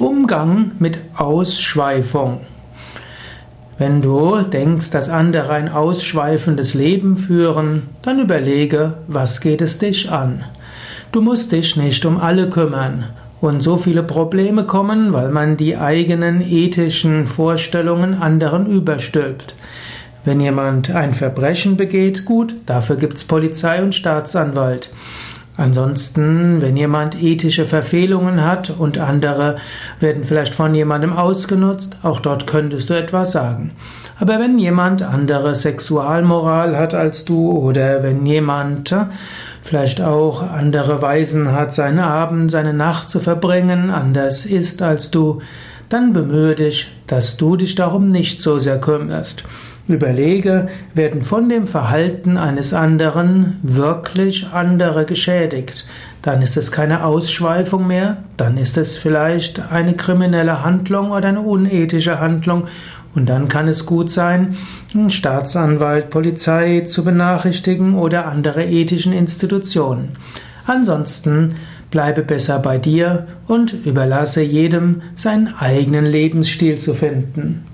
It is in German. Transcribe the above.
Umgang mit Ausschweifung. Wenn du denkst, dass andere ein ausschweifendes Leben führen, dann überlege, was geht es dich an? Du musst dich nicht um alle kümmern und so viele Probleme kommen, weil man die eigenen ethischen Vorstellungen anderen überstülpt. Wenn jemand ein Verbrechen begeht, gut, dafür gibt's Polizei und Staatsanwalt. Ansonsten, wenn jemand ethische Verfehlungen hat und andere werden vielleicht von jemandem ausgenutzt, auch dort könntest du etwas sagen. Aber wenn jemand andere Sexualmoral hat als du oder wenn jemand vielleicht auch andere Weisen hat, seinen Abend, seine Nacht zu verbringen, anders ist als du, dann bemühe dich, dass du dich darum nicht so sehr kümmerst. Überlege, werden von dem Verhalten eines anderen wirklich andere geschädigt? Dann ist es keine Ausschweifung mehr, dann ist es vielleicht eine kriminelle Handlung oder eine unethische Handlung und dann kann es gut sein, einen Staatsanwalt, Polizei zu benachrichtigen oder andere ethischen Institutionen. Ansonsten bleibe besser bei dir und überlasse jedem seinen eigenen Lebensstil zu finden.